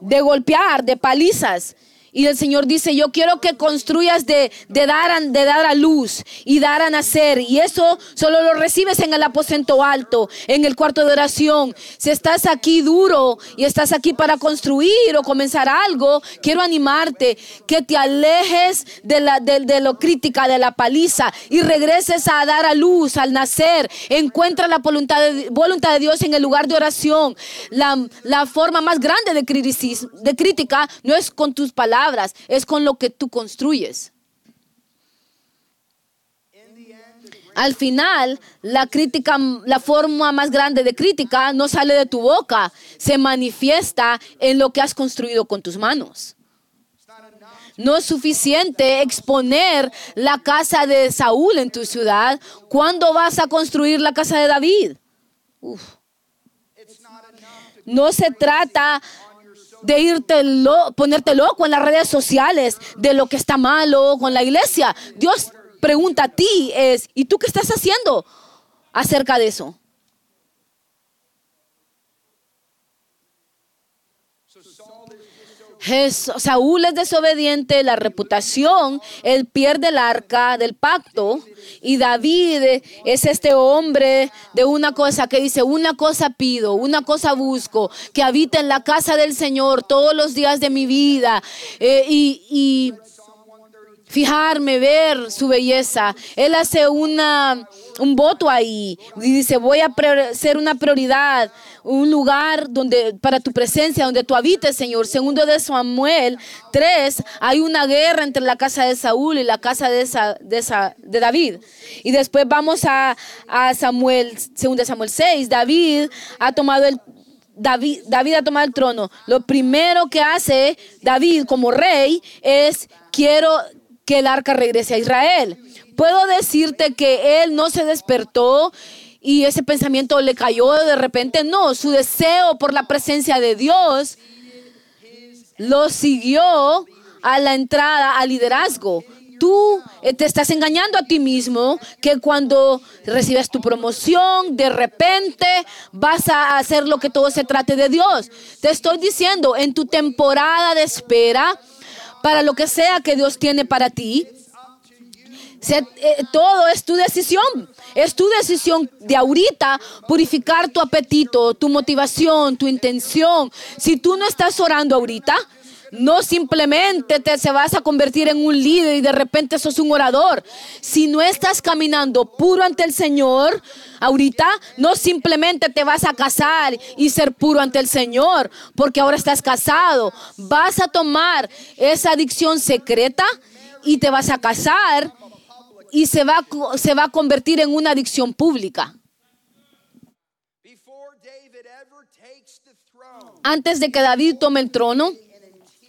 de golpear, de palizas. Y el Señor dice, yo quiero que construyas de, de, dar a, de dar luz y dar a nacer. Y eso solo lo recibes en el aposento alto, en el cuarto de oración. Si estás aquí duro y estás aquí para construir o comenzar algo, quiero animarte que te alejes de, la, lo crítica, de la paliza y regreses a dar a luz, al nacer. Encuentra la voluntad de, Dios en el lugar de oración. La, la forma más grande de, de crítica no es con tus palabras, es con lo que tú construyes. Al final, la crítica, la forma más grande de crítica no sale de tu boca, se manifiesta en lo que has construido con tus manos. No es suficiente exponer la casa de Saúl en tu ciudad. ¿Cuándo vas a construir la casa de David? No se trata de irte lo- ponerte loco en las redes sociales de lo que está malo con la iglesia. Dios pregunta a ti es, ¿y tú qué estás haciendo acerca de eso? Saúl es desobediente, la reputación, él pierde el arca del pacto. Y David es este hombre de una cosa que dice, una cosa pido, una cosa busco, que habite en la casa del Señor todos los días de mi vida. Eh, y, y fijarme, ver su belleza. Él hace un voto ahí y dice, voy a ser una prioridad, un lugar donde para tu presencia, donde tú habites, Señor. Segundo de Samuel 3, hay una guerra entre la casa de Saúl y la casa de, Sa- de, Sa- de David. Y después vamos a, a Samuel, segundo de Samuel 6, David ha tomado el David, David ha tomado el trono. Lo primero que hace David como rey es quiero que el arca regrese a Israel. Puedo decirte que él no se despertó y ese pensamiento le cayó de repente. No, su deseo por la presencia de Dios lo siguió a la entrada al liderazgo. Tú eh, te estás engañando a ti mismo que cuando recibes tu promoción, de repente vas a hacer lo que todo se trate de Dios. Te estoy diciendo, en tu temporada de espera, para lo que sea que Dios tiene para ti, eh, todo es tu decisión. Es tu decisión de ahorita purificar tu apetito, tu motivación, tu intención. Si tú no estás orando ahorita, no simplemente te se vas a convertir en un líder y de repente sos un orador. Si no estás caminando puro ante el Señor, ahorita no simplemente te vas a casar y ser puro ante el Señor, porque ahora estás casado. Vas a tomar esa adicción secreta y te vas a casar y se va, se va a convertir en una adicción pública. Antes de que David tome el trono,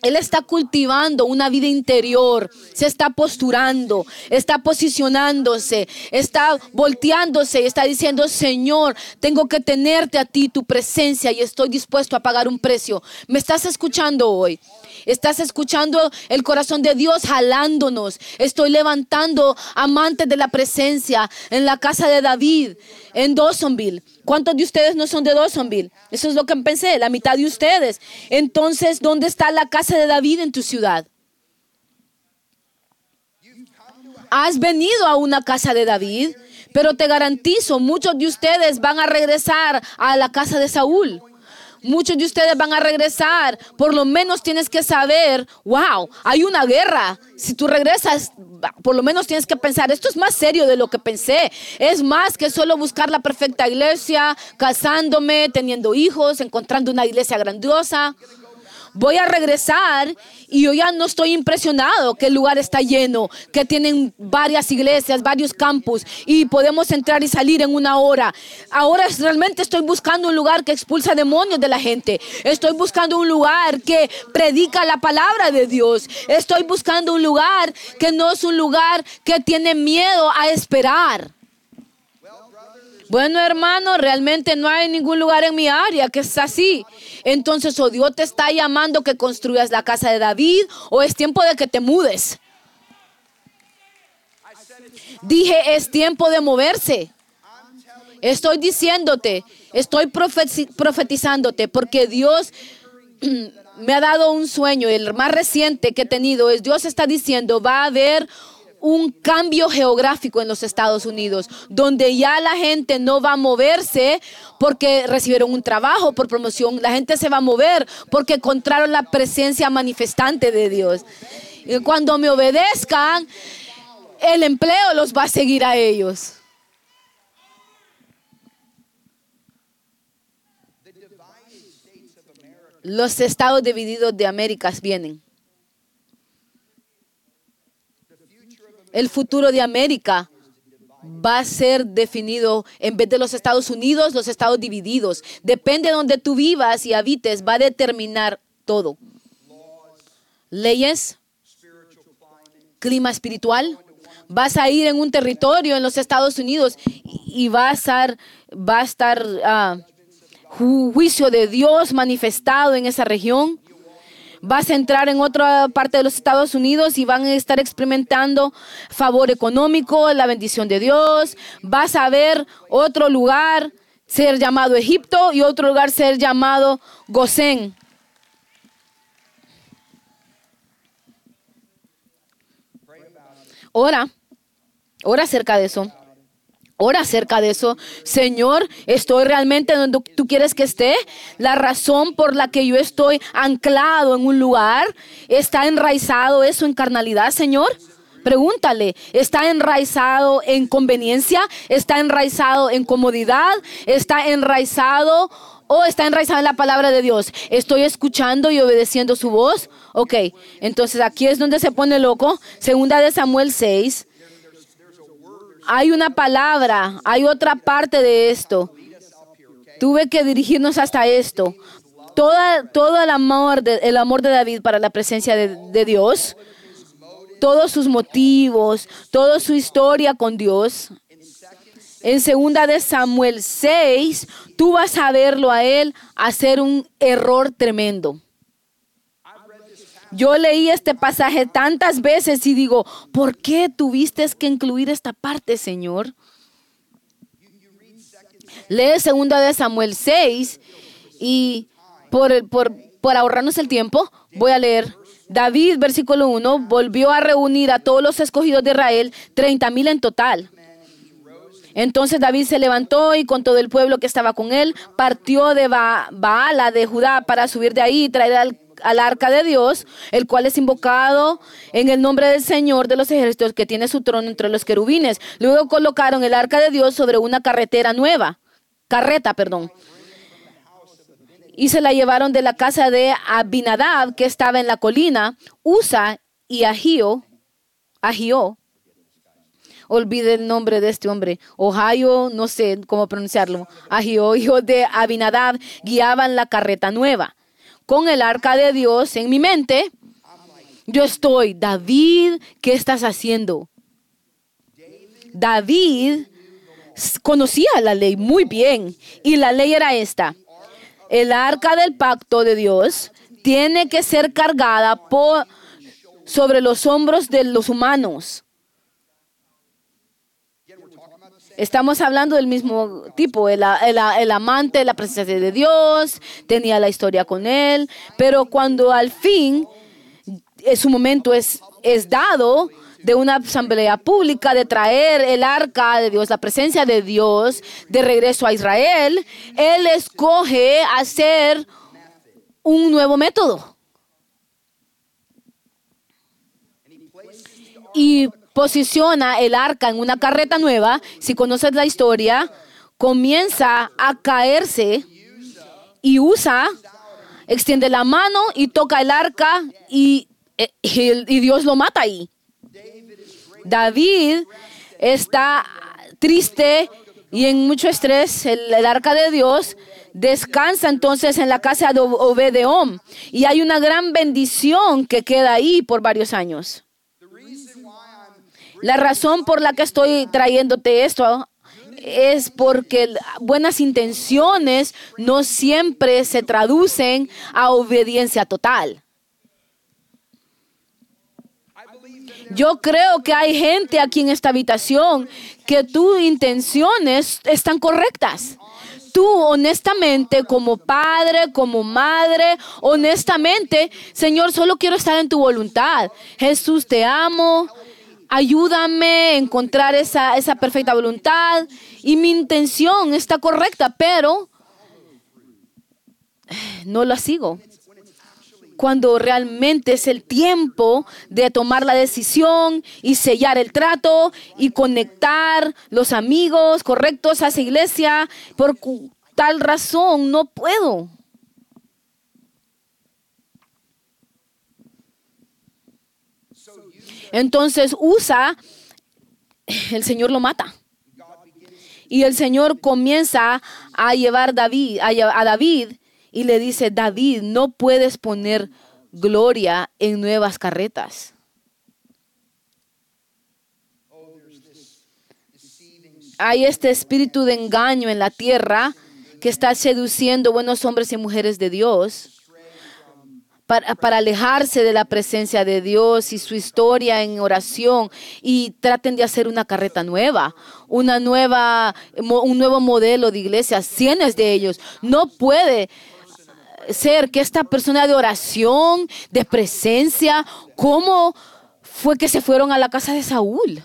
él está cultivando una vida interior, se está posturando, está posicionándose, está volteándose y está diciendo, Señor, tengo que tenerte a ti, tu presencia, y estoy dispuesto a pagar un precio. ¿Me estás escuchando hoy? Estás escuchando el corazón de Dios jalándonos. Estoy levantando amantes de la presencia en la casa de David, en Dawsonville. ¿Cuántos de ustedes no son de Dawsonville? Eso es lo que pensé, la mitad de ustedes. Entonces, ¿dónde está la casa de David en tu ciudad? Has venido a una casa de David, pero te garantizo, muchos de ustedes van a regresar a la casa de Saúl. Muchos de ustedes van a regresar. Por lo menos tienes que saber, wow, hay una guerra. Si tú regresas, por lo menos tienes que pensar, esto es más serio de lo que pensé. Es más que solo buscar la perfecta iglesia, casándome, teniendo hijos, encontrando una iglesia grandiosa. Voy a regresar y yo ya no estoy impresionado que el lugar está lleno, que tienen varias iglesias, varios campus y podemos entrar y salir en una hora. Ahora realmente estoy buscando un lugar que expulsa demonios de la gente. Estoy buscando un lugar que predica la palabra de Dios. Estoy buscando un lugar que no es un lugar que tiene miedo a esperar. Bueno, hermano, realmente no hay ningún lugar en mi área que es así. Entonces, o Dios te está llamando que construyas la casa de David, o es tiempo de que te mudes. Dije, es tiempo de moverse. Estoy diciéndote, estoy profeti- profetizándote, porque Dios [CLEARS THROAT] me ha dado un sueño, el más reciente que he tenido es Dios está diciendo, va a haber un cambio geográfico en los Estados Unidos, donde ya la gente no va a moverse porque recibieron un trabajo por promoción, la gente se va a mover porque encontraron la presencia manifestante de Dios. Y cuando me obedezcan, el empleo los va a seguir a ellos. Los estados divididos de Américas vienen. El futuro de América va a ser definido en vez de los Estados Unidos, los estados divididos. Depende de donde tú vivas y habites, va a determinar todo. Leyes, clima espiritual. Vas a ir en un territorio en los Estados Unidos y va a estar, va a estar ah, ju- juicio de Dios manifestado en esa región. Vas a entrar en otra parte de los Estados Unidos y van a estar experimentando favor económico, la bendición de Dios. Vas a ver otro lugar ser llamado Egipto y otro lugar ser llamado Gosén. Ora, ora acerca de eso. Ora acerca de eso. Señor, ¿estoy realmente donde tú quieres que esté? La razón por la que yo estoy anclado en un lugar, ¿está enraizado eso en carnalidad, Señor? Pregúntale, ¿está enraizado en conveniencia? ¿Está enraizado en comodidad? ¿Está enraizado o está enraizado en la palabra de Dios? ¿Estoy escuchando y obedeciendo su voz? Ok, entonces aquí es donde se pone loco. Segunda de Samuel 6 hay una palabra, hay otra parte de esto. Tuve que dirigirnos hasta esto. Toda, todo el amor, de, el amor de David para la presencia de, de Dios, todos sus motivos, toda su historia con Dios. En segunda de Samuel 6, tú vas a verlo a él hacer un error tremendo. Yo leí este pasaje tantas veces y digo, ¿por qué tuviste que incluir esta parte, Señor? Lee segunda de Samuel 6 y por, por, por ahorrarnos el tiempo, voy a leer. David, versículo 1, volvió a reunir a todos los escogidos de Israel, 30 mil en total. Entonces David se levantó y con todo el pueblo que estaba con él, partió de ba Baala de Judá para subir de ahí y traer al, al, arca de Dios, el cual es invocado en el nombre del Señor de los ejércitos que tiene su trono entre los querubines. Luego colocaron el arca de Dios sobre una carretera nueva, carreta, perdón. Y se la llevaron de la casa de Abinadab, que estaba en la colina, Usa y Agio, Agio, olvide el nombre de este hombre, Ohio, no sé cómo pronunciarlo, Agio, hijo de Abinadab, guiaban la carreta nueva. Con el arca de Dios en mi mente, yo estoy, David, ¿qué estás haciendo? David conocía la ley muy bien y la ley era esta. El arca del pacto de Dios tiene que ser cargada por, sobre los hombros de los humanos. Estamos hablando del mismo tipo, el, amante, la presencia de Dios, tenía la historia con él, pero cuando al fin su momento es, es dado de una asamblea pública, de traer el arca de Dios, la presencia de Dios de regreso a Israel, él escoge hacer un nuevo método. Y posiciona el arca en una carreta nueva, si conoces la historia, comienza a caerse y usa, extiende la mano y toca el arca y, y, y Dios lo mata ahí. David está triste y en mucho estrés, el, el, arca de Dios descansa entonces en la casa de Obedeón y hay una gran bendición que queda ahí por varios años. La razón por la que estoy trayéndote esto es porque buenas intenciones no siempre se traducen a obediencia total. Yo creo que hay gente aquí en esta habitación que tus intenciones están correctas. Tú honestamente, como padre, como madre, honestamente, Señor, solo quiero estar en tu voluntad. Jesús, te amo. Ayúdame a encontrar esa, esa perfecta voluntad. Y mi intención está correcta, pero no la sigo cuando realmente es el tiempo de tomar la decisión y sellar el trato y conectar los amigos correctos a esa iglesia. Por tal razón no puedo. Entonces usa, el Señor lo mata. Y el Señor comienza a llevar David, a David y le dice, David, no puedes poner gloria en nuevas carretas. Hay este espíritu de engaño en la tierra que está seduciendo buenos hombres y mujeres de Dios para, para, alejarse de la presencia de Dios y su historia en oración y traten de hacer una carreta nueva, una nueva, un nuevo modelo de iglesia. Cientos de ellos. No puede ser que esta persona de oración, de presencia, ¿cómo fue que se fueron a la casa de Saúl?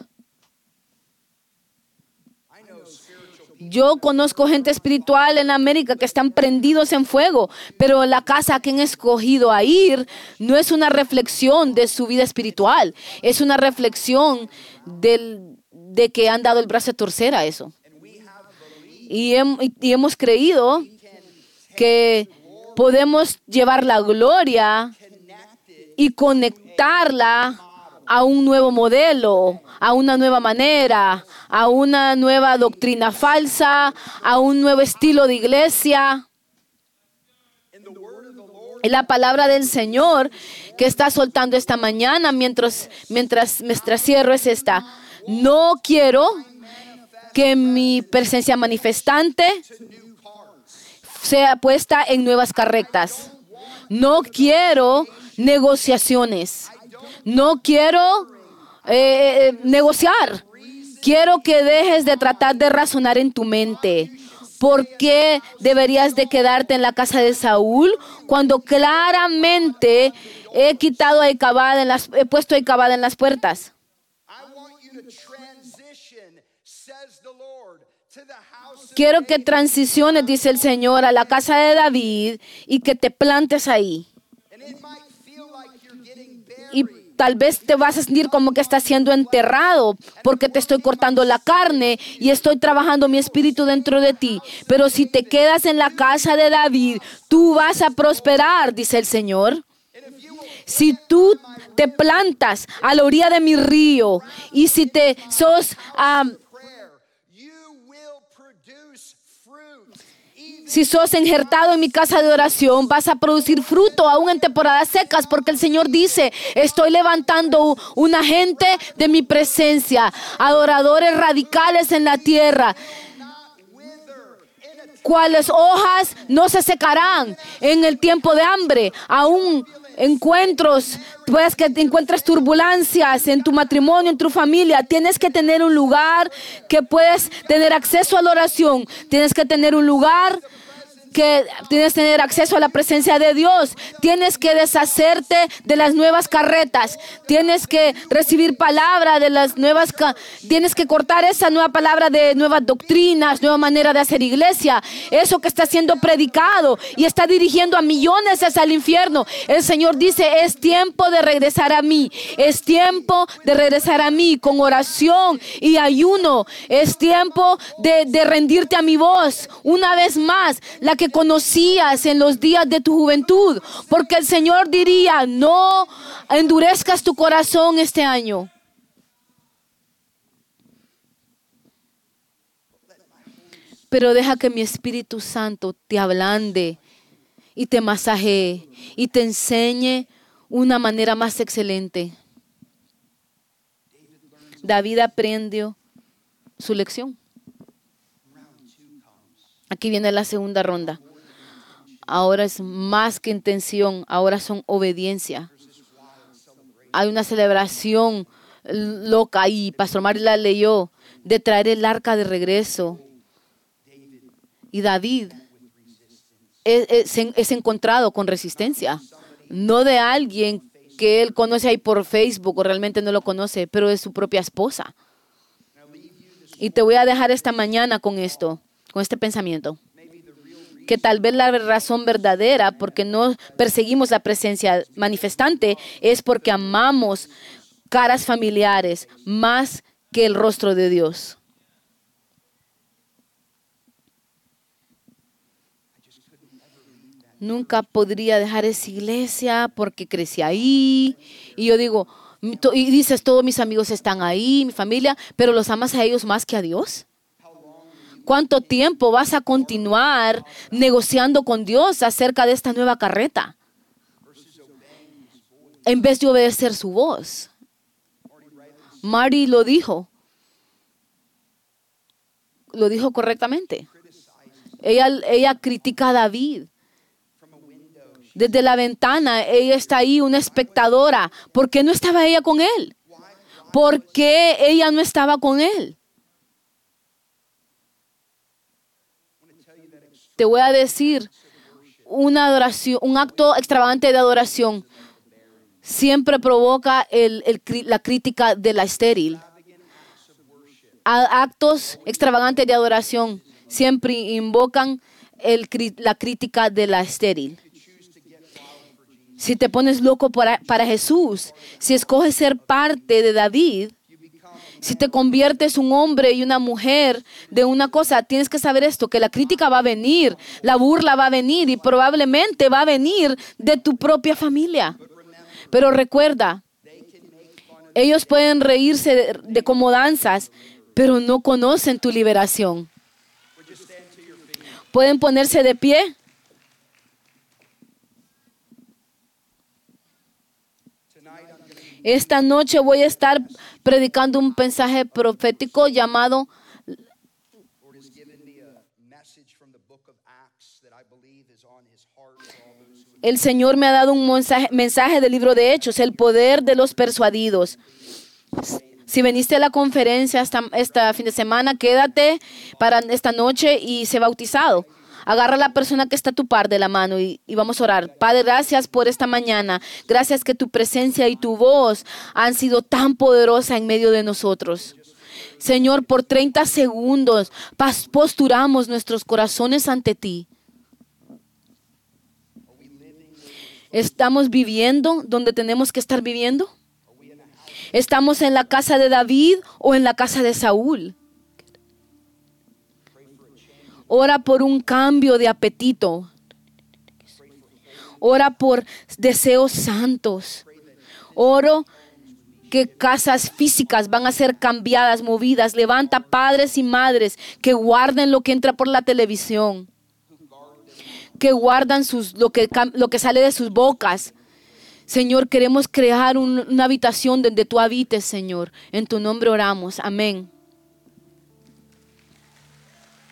Yo conozco gente espiritual en América que están prendidos en fuego, pero la casa que han escogido a ir no es una reflexión de su vida espiritual, es una reflexión de que han dado el brazo a torcer a eso. y hemos creído que podemos llevar la gloria y conectarla a un nuevo modelo, a una nueva manera, a una nueva doctrina falsa, a un nuevo estilo de iglesia. La palabra del Señor que está soltando esta mañana mientras, mientras, mientras cierro es esta. No quiero que mi presencia manifestante sea puesta en nuevas carretas. No quiero negociaciones. No quiero eh, eh, negociar. Quiero que dejes de tratar de razonar en tu mente. ¿Por qué deberías de quedarte en la casa de Saúl cuando claramente he quitado en las, he puesto cabada en las puertas? Quiero que transiciones, dice el Señor, a la casa de David y que te plantes ahí. Y tal vez te vas a sentir como que estás siendo enterrado porque te estoy cortando la carne y estoy trabajando mi espíritu dentro de ti. Pero si te quedas en la casa de David, tú vas a prosperar, dice el Señor. Si tú te plantas a la orilla de mi río y si te sos Si sos injertado en mi casa de oración, vas a producir fruto aún en temporadas secas, porque el Señor dice, estoy levantando una gente de mi presencia, adoradores radicales en la tierra cuales hojas no se secarán en el tiempo de hambre, aún encuentros, puedes que encuentres turbulencias en tu matrimonio, en tu familia, tienes que tener un lugar que puedes tener acceso a la oración, tienes que tener un lugar que tienes que tener acceso a la presencia de Dios. Tienes que deshacerte de las nuevas carretas. Tienes que recibir palabra de las nuevas. Tienes que cortar esa nueva palabra de nuevas doctrinas, nueva manera de hacer iglesia. Eso que está siendo predicado y está dirigiendo a millones hacia el infierno. El Señor dice, es tiempo de regresar a mí. Es tiempo de regresar a mí con oración y ayuno. Es tiempo de, de rendirte a mi voz. Una vez más, la que conocías en los días de tu juventud, porque el Señor diría, no endurezcas tu corazón este año. Pero deja que mi Espíritu Santo te ablande y te masajee y te enseñe una manera más excelente. David aprendió su lección. Aquí viene la segunda ronda. Ahora es más que intención, ahora son obediencia. Hay una celebración loca y Pastor Mari la leyó de traer el arca de regreso. Y David es encontrado con resistencia, no de alguien que él conoce ahí por Facebook o realmente no lo conoce, pero de su propia esposa. Y te voy a dejar esta mañana con esto, con este pensamiento. Que tal vez la razón verdadera porque no perseguimos la presencia manifestante es porque amamos caras familiares más que el rostro de Dios. Nunca podría dejar esa iglesia porque crecí ahí. Y yo digo, y dices, todos mis amigos están ahí, mi familia, pero los amas a ellos más que a Dios. ¿Cuánto tiempo vas a continuar negociando con Dios acerca de esta nueva carreta? En vez de obedecer su voz. Mari lo dijo. Lo dijo correctamente. Ella, ella critica a David. Desde la ventana, ella está ahí, una espectadora. ¿Por qué no estaba ella con él? ¿Por qué ella no estaba con él? Te voy a decir, una adoración, un acto extravagante de adoración siempre provoca la crítica de la estéril. Actos extravagantes de adoración siempre invocan la crítica de la estéril. Si te pones loco para, para Jesús, si escoges ser parte de David, si te conviertes un hombre y una mujer de una cosa, tienes que saber esto, que la crítica va a venir, la burla va a venir y probablemente va a venir de tu propia familia. Pero recuerda, ellos pueden reírse de, de como danzas, pero no conocen tu liberación. Pueden ponerse de pie. Esta noche voy a estar predicando un mensaje profético llamado El Señor me ha dado un mensaje, del libro de Hechos, el poder de los persuadidos. Si veniste a la conferencia esta, esta fin de semana, quédate para esta noche y sé bautizado. Agarra a la persona que está a tu par de la mano y, y, vamos a orar. Padre, gracias por esta mañana. Gracias que tu presencia y tu voz han sido tan poderosa en medio de nosotros. Señor, por 30 segundos posturamos nuestros corazones ante ti. ¿Estamos viviendo donde tenemos que estar viviendo? ¿Estamos en la casa de David o en la casa de Saúl? Ora por un cambio de apetito. Ora por deseos santos. Oro que casas físicas van a ser cambiadas, movidas. Levanta padres y madres que guarden lo que entra por la televisión que guardan sus, lo, que, lo que sale de sus bocas. Señor, queremos crear una habitación donde tú habites, Señor. En tu nombre oramos. Amén.